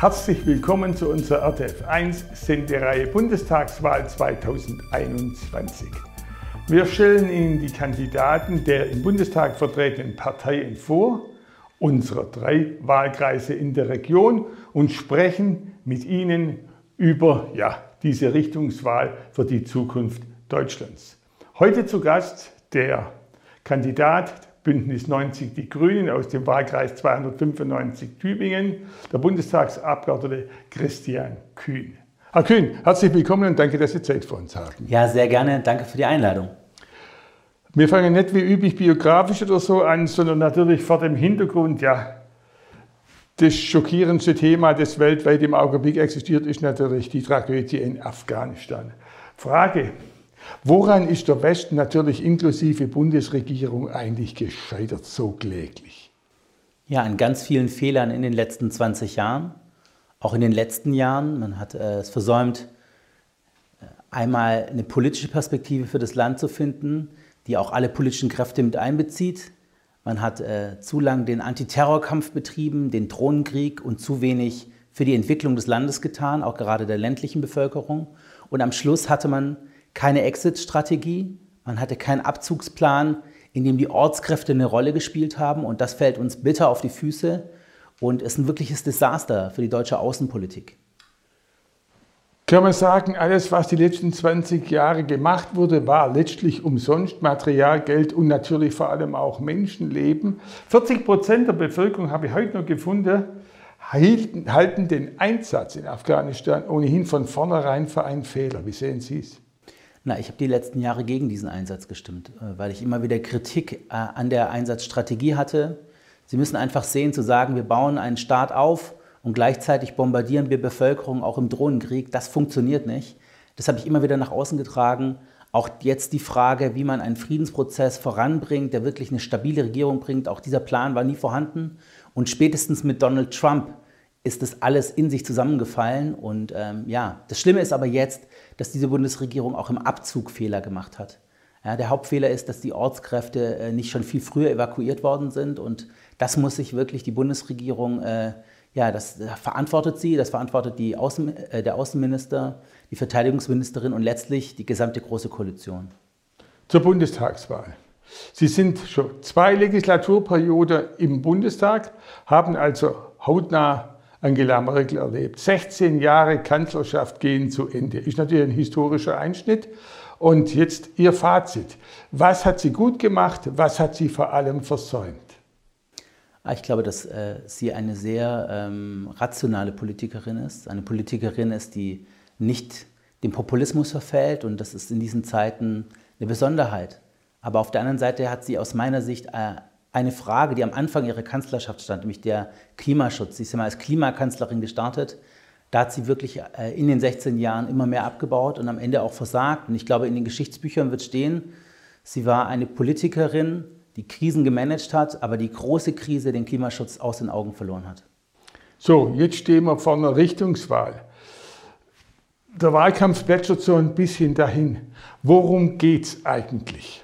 Herzlich willkommen zu unserer RTF 1 Sendereihe Bundestagswahl 2021. Wir stellen Ihnen die Kandidaten der im Bundestag vertretenen Parteien vor, unserer drei Wahlkreise in der Region und sprechen mit Ihnen über ja, diese Richtungswahl für die Zukunft Deutschlands. Heute zu Gast der Kandidat Bündnis 90 Die Grünen aus dem Wahlkreis 295 Tübingen, der Bundestagsabgeordnete Christian Kühn. Herr Kühn, herzlich willkommen und danke, dass Sie Zeit für uns haben. Ja, sehr gerne. Danke für die Einladung. Wir fangen nicht wie üblich biografisch oder so an, sondern natürlich vor dem Hintergrund, ja, das schockierendste Thema, das weltweit im Augenblick existiert, ist natürlich die Tragödie in Afghanistan. Frage, woran ist der Westen natürlich inklusive Bundesregierung eigentlich gescheitert so kläglich? Ja, an ganz vielen Fehlern in den letzten 20 Jahren, auch in den letzten Jahren. Man hat äh, es versäumt, äh, einmal eine politische Perspektive für das Land zu finden, die auch alle politischen Kräfte mit einbezieht. Man hat äh, zu lang den Antiterrorkampf betrieben, den Drohnenkrieg und zu wenig für die Entwicklung des Landes getan, auch gerade der ländlichen Bevölkerung. Und am Schluss hatte man keine Exit-Strategie, man hatte keinen Abzugsplan, in dem die Ortskräfte eine Rolle gespielt haben. Und das fällt uns bitter auf die Füße und ist ein wirkliches Desaster für die deutsche Außenpolitik. Kann man sagen, alles, was die letzten 20 Jahre gemacht wurde, war letztlich umsonst Material, Geld und natürlich vor allem auch Menschenleben. 40 Prozent der Bevölkerung, habe ich heute noch gefunden, halten den Einsatz in Afghanistan ohnehin von vornherein für einen Fehler. Wie sehen Sie es? Na, ich habe die letzten Jahre gegen diesen Einsatz gestimmt, äh, weil ich immer wieder Kritik äh, an der Einsatzstrategie hatte. Sie müssen einfach sehen, zu sagen, wir bauen einen Staat auf, und gleichzeitig bombardieren wir Bevölkerung auch im Drohnenkrieg. Das funktioniert nicht. Das habe ich immer wieder nach außen getragen. Auch jetzt die Frage, wie man einen Friedensprozess voranbringt, der wirklich eine stabile Regierung bringt. Auch dieser Plan war nie vorhanden. Und spätestens mit Donald Trump ist das alles in sich zusammengefallen. Und ähm, ja, das Schlimme ist aber jetzt, dass diese Bundesregierung auch im Abzug Fehler gemacht hat. Ja, der Hauptfehler ist, dass die Ortskräfte äh, nicht schon viel früher evakuiert worden sind. Und das muss sich wirklich die Bundesregierung äh, ja, das verantwortet sie, das verantwortet die Außen, äh, der Außenminister, die Verteidigungsministerin und letztlich die gesamte Große Koalition. Zur Bundestagswahl. Sie sind schon zwei Legislaturperioden im Bundestag, haben also hautnah Angela Merkel erlebt. 16 Jahre Kanzlerschaft gehen zu Ende. Ist natürlich ein historischer Einschnitt. Und jetzt Ihr Fazit. Was hat sie gut gemacht? Was hat sie vor allem versäumt? Ah, ich glaube, dass äh, sie eine sehr ähm, rationale Politikerin ist. Eine Politikerin ist, die nicht dem Populismus verfällt und das ist in diesen Zeiten eine Besonderheit. Aber auf der anderen Seite hat sie aus meiner Sicht äh, eine Frage, die am Anfang ihrer Kanzlerschaft stand, nämlich der Klimaschutz. Sie ist ja mal als Klimakanzlerin gestartet. Da hat sie wirklich äh, in den 16 Jahren immer mehr abgebaut und am Ende auch versagt. Und ich glaube, in den Geschichtsbüchern wird stehen, sie war eine Politikerin, die Krisen gemanagt hat, aber die große Krise, den Klimaschutz aus den Augen verloren hat. So, jetzt stehen wir vor einer Richtungswahl. Der Wahlkampf plätschert so ein bisschen dahin. Worum geht es eigentlich?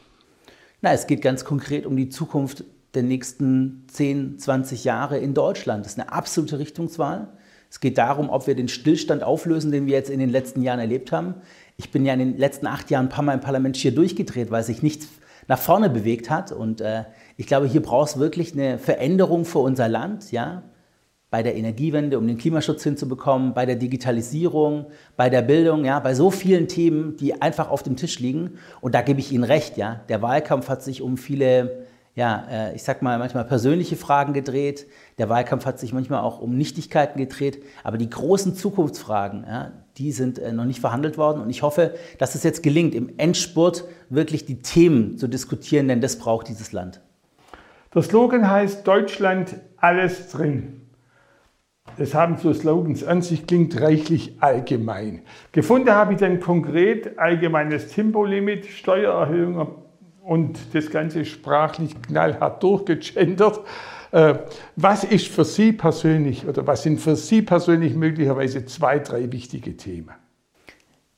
Na, es geht ganz konkret um die Zukunft der nächsten 10, 20 Jahre in Deutschland. Das ist eine absolute Richtungswahl. Es geht darum, ob wir den Stillstand auflösen, den wir jetzt in den letzten Jahren erlebt haben. Ich bin ja in den letzten acht Jahren ein paar Mal im Parlament hier durchgedreht, weil sich nichts nach vorne bewegt hat. Und äh, ich glaube, hier braucht es wirklich eine Veränderung für unser Land, ja, bei der Energiewende, um den Klimaschutz hinzubekommen, bei der Digitalisierung, bei der Bildung, ja, bei so vielen Themen, die einfach auf dem Tisch liegen. Und da gebe ich Ihnen recht, ja. Der Wahlkampf hat sich um viele, ja, äh, ich sag mal, manchmal persönliche Fragen gedreht. Der Wahlkampf hat sich manchmal auch um Nichtigkeiten gedreht. Aber die großen Zukunftsfragen, ja, die sind äh, noch nicht verhandelt worden. Und ich hoffe, dass es jetzt gelingt, im Endspurt wirklich die Themen zu diskutieren, denn das braucht dieses Land. Der Slogan heißt Deutschland alles drin. Das haben so Slogans an sich, klingt reichlich allgemein. Gefunden habe ich dann konkret allgemeines Tempolimit, Steuererhöhung und das Ganze sprachlich knallhart durchgegendert. Äh, was ist für Sie persönlich oder was sind für Sie persönlich möglicherweise zwei, drei wichtige Themen?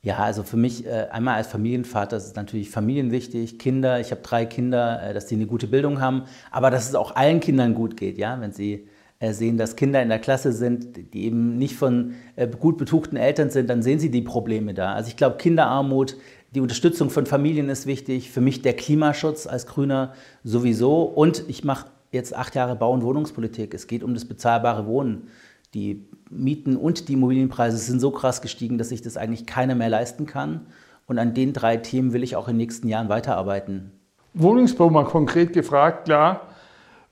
Ja, also für mich äh, einmal als Familienvater ist natürlich Familien wichtig, Kinder. Ich habe drei Kinder, äh, dass sie eine gute Bildung haben, aber dass es auch allen Kindern gut geht, ja, wenn sie sehen, dass Kinder in der Klasse sind, die eben nicht von gut betuchten Eltern sind, dann sehen sie die Probleme da. Also ich glaube, Kinderarmut, die Unterstützung von Familien ist wichtig, für mich der Klimaschutz als Grüner sowieso und ich mache jetzt acht Jahre Bau- und Wohnungspolitik. Es geht um das bezahlbare Wohnen. Die Mieten und die Immobilienpreise sind so krass gestiegen, dass sich das eigentlich keiner mehr leisten kann. Und an den drei Themen will ich auch in den nächsten Jahren weiterarbeiten. Wohnungsbau mal konkret gefragt, klar.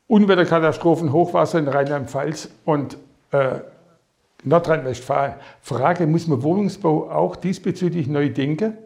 Unwetterkatastrophen, Hochwasser in Rheinland-Pfalz und äh, Nordrhein-Westfalen. Frage, muss man Wohnungsbau auch diesbezüglich neu denken?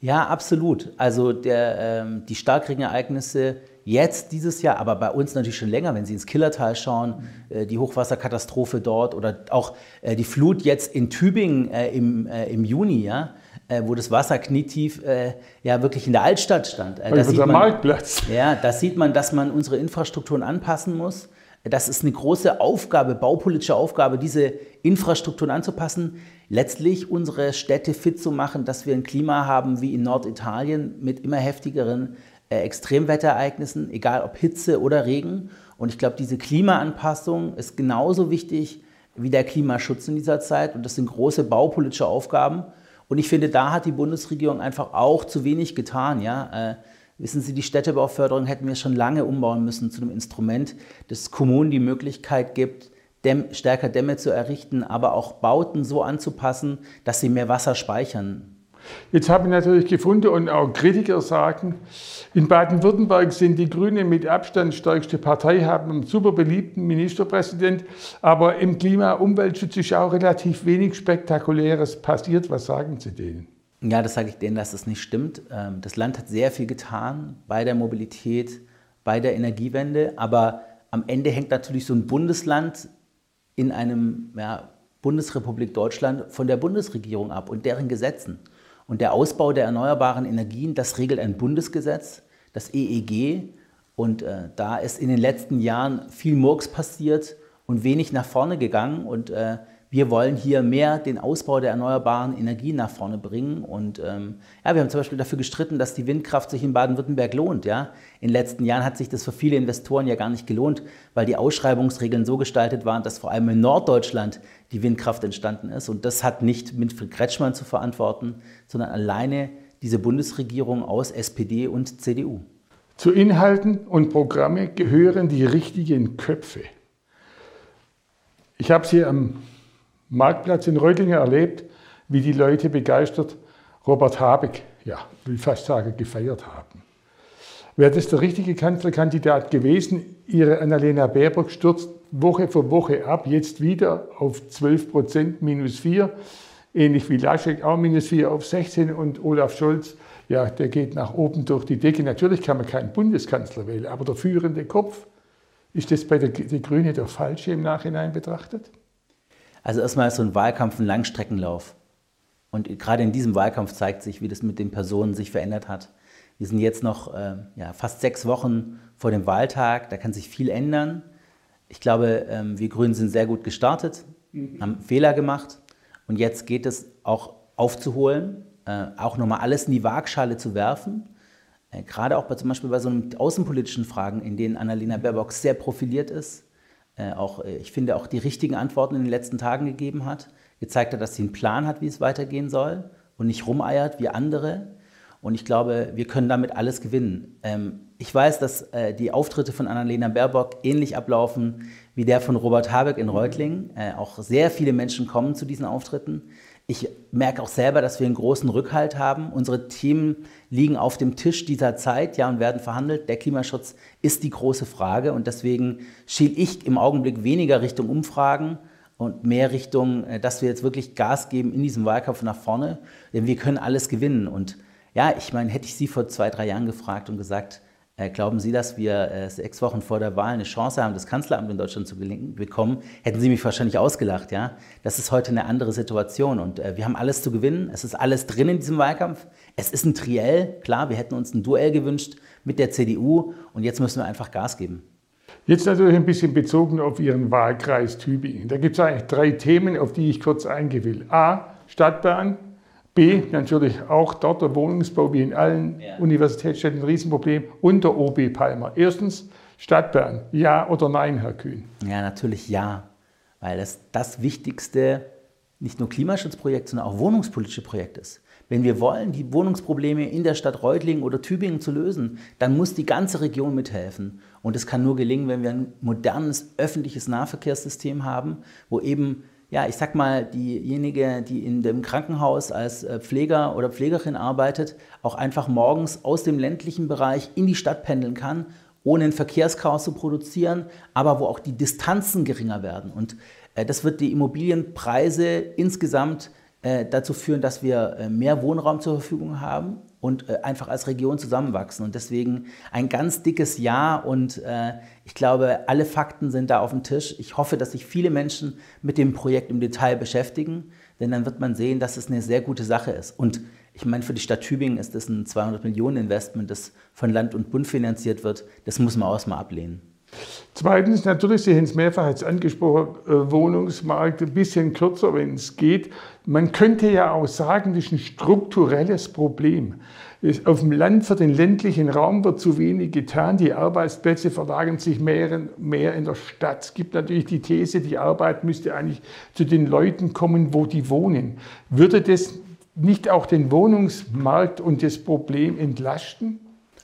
Ja, absolut. Also der, ähm, die Starkregenereignisse jetzt dieses Jahr, aber bei uns natürlich schon länger, wenn Sie ins Killertal schauen, äh, die Hochwasserkatastrophe dort oder auch äh, die Flut jetzt in Tübingen äh, im, äh, im Juni, ja, äh, wo das Wasser knietief äh, ja wirklich in der Altstadt stand. Äh, das sieht man, Marktplatz. Ja, da sieht man, dass man unsere Infrastrukturen anpassen muss. Das ist eine große Aufgabe, baupolitische Aufgabe, diese Infrastrukturen anzupassen letztlich unsere Städte fit zu machen, dass wir ein Klima haben wie in Norditalien mit immer heftigeren äh, Extremwetterereignissen, egal ob Hitze oder Regen. Und ich glaube, diese Klimaanpassung ist genauso wichtig wie der Klimaschutz in dieser Zeit. Und das sind große baupolitische Aufgaben. Und ich finde, da hat die Bundesregierung einfach auch zu wenig getan. Ja? Äh, wissen Sie, die Städtebauförderung hätten wir schon lange umbauen müssen zu einem Instrument, das Kommunen die Möglichkeit gibt, Dämm, stärker Dämme zu errichten, aber auch Bauten so anzupassen, dass sie mehr Wasser speichern. Jetzt habe ich natürlich gefunden und auch Kritiker sagen, in Baden-Württemberg sind die Grünen mit Abstand stärkste Partei, haben einen super beliebten Ministerpräsident, aber im Klima-Umweltschutz ist auch relativ wenig Spektakuläres passiert. Was sagen Sie denen? Ja, das sage ich denen, dass es nicht stimmt. Ähm, das Land hat sehr viel getan bei der Mobilität, bei der Energiewende, aber am Ende hängt natürlich so ein Bundesland in einem ja, Bundesrepublik Deutschland von der Bundesregierung ab und deren Gesetzen. Und der Ausbau der erneuerbaren Energien, das regelt ein Bundesgesetz, das EEG. Und äh, da ist in den letzten Jahren viel Murks passiert und wenig nach vorne gegangen. Und äh, wir wollen hier mehr den Ausbau der erneuerbaren Energien nach vorne bringen. Und ähm, ja, wir haben zum Beispiel dafür gestritten, dass die Windkraft sich in Baden-Württemberg lohnt. Ja? In den letzten Jahren hat sich das für viele Investoren ja gar nicht gelohnt, weil die Ausschreibungsregeln so gestaltet waren, dass vor allem in Norddeutschland die Windkraft entstanden ist. Und das hat nicht Winfried Kretschmann zu verantworten, sondern alleine diese Bundesregierung aus SPD und CDU. Zu Inhalten und Programme gehören die richtigen Köpfe. Ich habe sie am Marktplatz in Reutlingen erlebt, wie die Leute begeistert Robert Habeck, ja, will fast sagen, gefeiert haben. Wäre das der richtige Kanzlerkandidat gewesen? Ihre Annalena Baerbock stürzt Woche für Woche ab, jetzt wieder auf 12 Prozent, minus 4. Ähnlich wie Laschek auch minus 4 auf 16 und Olaf Scholz, ja, der geht nach oben durch die Decke. Natürlich kann man keinen Bundeskanzler wählen, aber der führende Kopf, ist das bei der, der Grüne der falsche im Nachhinein betrachtet? Also erstmal ist so ein Wahlkampf ein Langstreckenlauf. Und gerade in diesem Wahlkampf zeigt sich, wie das mit den Personen sich verändert hat. Wir sind jetzt noch äh, ja, fast sechs Wochen vor dem Wahltag, da kann sich viel ändern. Ich glaube, ähm, wir Grünen sind sehr gut gestartet, mhm. haben Fehler gemacht und jetzt geht es auch aufzuholen, äh, auch nochmal alles in die Waagschale zu werfen. Äh, gerade auch bei, zum Beispiel bei so außenpolitischen Fragen, in denen Annalena Baerbock sehr profiliert ist, auch, äh, ich finde, auch die richtigen Antworten in den letzten Tagen gegeben hat, gezeigt hat, dass sie einen Plan hat, wie es weitergehen soll und nicht rumeiert wie andere. Und ich glaube, wir können damit alles gewinnen. Ähm, ich weiß, dass äh, die Auftritte von Annalena Baerbock ähnlich ablaufen wie der von Robert Habeck in Reutlingen. Auch sehr viele Menschen kommen zu diesen Auftritten. Ich merke auch selber, dass wir einen großen Rückhalt haben. Unsere Themen liegen auf dem Tisch dieser Zeit ja, und werden verhandelt. Der Klimaschutz ist die große Frage und deswegen schiele ich im Augenblick weniger Richtung Umfragen und mehr Richtung, äh, dass wir jetzt wirklich Gas geben in diesem Wahlkampf nach vorne, denn wir können alles gewinnen. Und ja, ich meine, hätte ich Sie vor zwei, drei Jahren gefragt und gesagt, glauben Sie, dass wir äh, sechs Wochen vor der Wahl eine Chance haben, das Kanzleramt in Deutschland zu bekommen? Hätten Sie mich wahrscheinlich ausgelacht, ja? Das ist heute eine andere Situation und äh, wir haben alles zu gewinnen. Es ist alles drin in diesem Wahlkampf. Es ist ein Triell. Klar, wir hätten uns ein Duell gewünscht mit der CDU und jetzt müssen wir einfach Gas geben. Jetzt natürlich ein bisschen bezogen auf Ihren Wahlkreis Tübingen. Da gibt es eigentlich drei Themen, auf die ich kurz eingehen will. A, Stadtbahn, B, natürlich auch dort der Wohnungsbau wie in allen ja. Universitätsstädten ein Riesenproblem und der OB Palmer. Erstens, Stadtbahn. Ja oder nein, Herr Kühn? Ja, natürlich ja, weil das das wichtigste nicht nur Klimaschutzprojekt, sondern auch wohnungspolitische Projekt ist. Wenn wir wollen, die Wohnungsprobleme in der Stadt Reutlingen oder Tübingen zu lösen, dann muss die ganze Region mithelfen. Und das kann nur gelingen, wenn wir ein modernes öffentliches Nahverkehrssystem haben, wo eben ja, ich sag mal, diejenige, die in dem Krankenhaus als äh, Pfleger oder Pflegerin arbeitet, auch einfach morgens aus dem ländlichen Bereich in die Stadt pendeln kann, ohne ein Verkehrschaos zu produzieren, aber wo auch die Distanzen geringer werden. Und äh, das wird die Immobilienpreise insgesamt äh, dazu führen, dass wir äh, mehr Wohnraum zur Verfügung haben und einfach als Region zusammenwachsen. Und deswegen ein ganz dickes Ja und ich glaube, alle Fakten sind da auf dem Tisch. Ich hoffe, dass sich viele Menschen mit dem Projekt im Detail beschäftigen, denn dann wird man sehen, dass es eine sehr gute Sache ist. Und ich meine, für die Stadt Tübingen ist das ein 200 Millionen Investment, das von Land und Bund finanziert wird. Das muss man auch mal ablehnen. Zweitens, natürlich, Sie haben es mehrfach jetzt angesprochen, äh, Wohnungsmarkt ein bisschen kürzer, wenn es geht. Man könnte ja auch sagen, das ist ein strukturelles Problem. Auf dem Land für den ländlichen Raum wird zu wenig getan. Die Arbeitsplätze verlagern sich mehr, mehr in der Stadt. Es gibt natürlich die These, die Arbeit müsste eigentlich zu den Leuten kommen, wo die wohnen. Würde das nicht auch den Wohnungsmarkt und das Problem entlasten?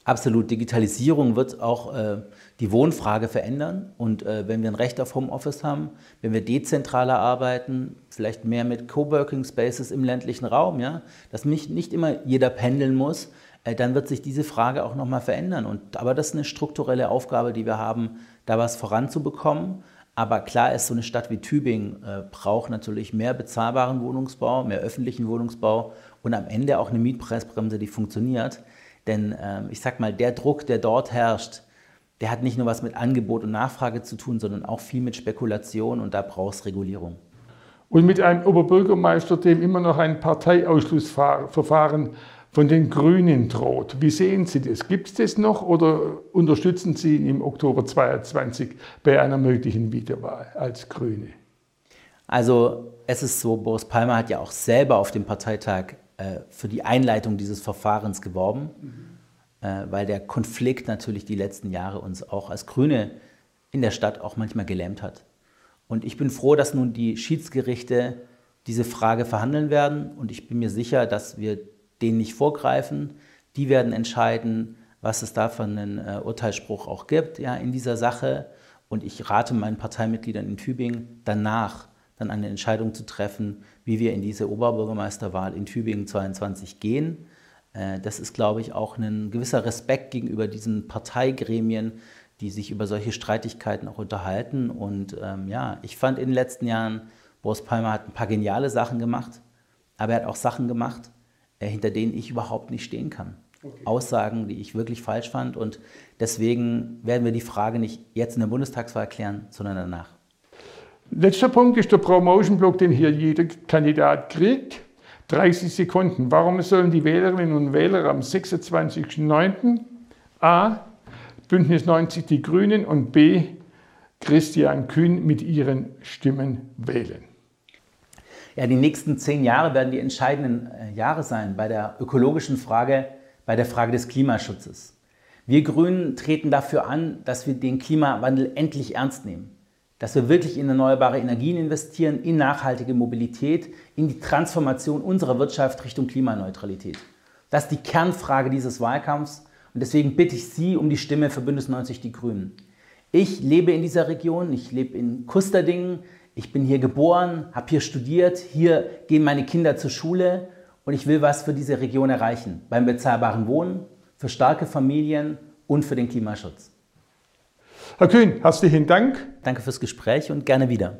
Absolut. Digitalisierung wird auch äh, die Wohnfrage verändern. Und äh, wenn wir ein Recht auf Homeoffice haben, wenn wir dezentraler arbeiten, vielleicht mehr mit Coworking Spaces im ländlichen Raum, ja, dass nicht, nicht immer jeder pendeln muss, äh, dann wird sich diese Frage auch nochmal verändern. Und, aber das ist eine strukturelle Aufgabe, die wir haben, da was voranzubekommen. Aber klar ist, so eine Stadt wie Tübingen äh, braucht natürlich mehr bezahlbaren Wohnungsbau, mehr öffentlichen Wohnungsbau und am Ende auch eine Mietpreisbremse, die funktioniert. Denn ähm, ich sag mal, der Druck, der dort herrscht, der hat nicht nur was mit Angebot und Nachfrage zu tun, sondern auch viel mit Spekulation und da braucht es Regulierung. Und mit einem Oberbürgermeister, dem immer noch ein Parteiausschlussverfahren von den Grünen droht. Wie sehen Sie das? Gibt es das noch oder unterstützen Sie ihn im Oktober 2022 bei einer möglichen Wiederwahl als Grüne? Also es ist so, Boris Palmer hat ja auch selber auf dem Parteitag äh, für die Einleitung dieses Verfahrens geworben, mhm. weil der Konflikt natürlich die letzten Jahre uns auch als Grüne in der Stadt auch manchmal gelähmt hat. Und ich bin froh, dass nun die Schiedsgerichte diese Frage verhandeln werden und ich bin mir sicher, dass wir denen nicht vorgreifen. Die werden entscheiden, was es da für einen äh, Urteilsspruch auch gibt ja, in dieser Sache. Und ich rate meinen Parteimitgliedern in Tübingen danach dann eine Entscheidung zu treffen, wie wir in diese Oberbürgermeisterwahl in Tübingen 22 gehen. Äh, das ist, glaube ich, auch ein gewisser Respekt gegenüber diesen Parteigremien, die sich über solche Streitigkeiten auch unterhalten. Und ähm, ja, ich fand in den letzten Jahren, Boris Palmer hat ein paar geniale Sachen gemacht, aber er hat auch Sachen gemacht, äh, hinter denen ich überhaupt nicht stehen kann. Okay. Aussagen, die ich wirklich falsch fand. Und deswegen werden wir die Frage nicht jetzt in der Bundestagswahl klären, sondern danach. Letzter Punkt ist der Promotion-Block, den hier jeder Kandidat kriegt. 30 Sekunden. Warum sollen die Wählerinnen und Wähler am 26.09. A. Bündnis 90 Die Grünen und B. Christian Kühn mit ihren Stimmen wählen? Ja, die nächsten zehn Jahre werden die entscheidenden äh, Jahre sein bei der ökologischen Frage, bei der Frage des Klimaschutzes. Wir Grünen treten dafür an, dass wir den Klimawandel endlich ernst nehmen. Dass wir wirklich in erneuerbare Energien investieren, in nachhaltige Mobilität, in die Transformation unserer Wirtschaft Richtung Klimaneutralität. Das ist die Kernfrage dieses Wahlkampfs und deswegen bitte ich Sie um die Stimme für Bündnis 90 Die Grünen. Ich lebe in dieser Region, ich lebe in Kusterdingen, ich bin hier geboren, habe hier studiert, hier gehen meine Kinder zur Schule und ich will was für diese Region erreichen. Beim bezahlbaren Wohnen, für starke Familien und für den Klimaschutz. Herr Kühn, herzlichen Dank. Danke fürs Gespräch und gerne wieder.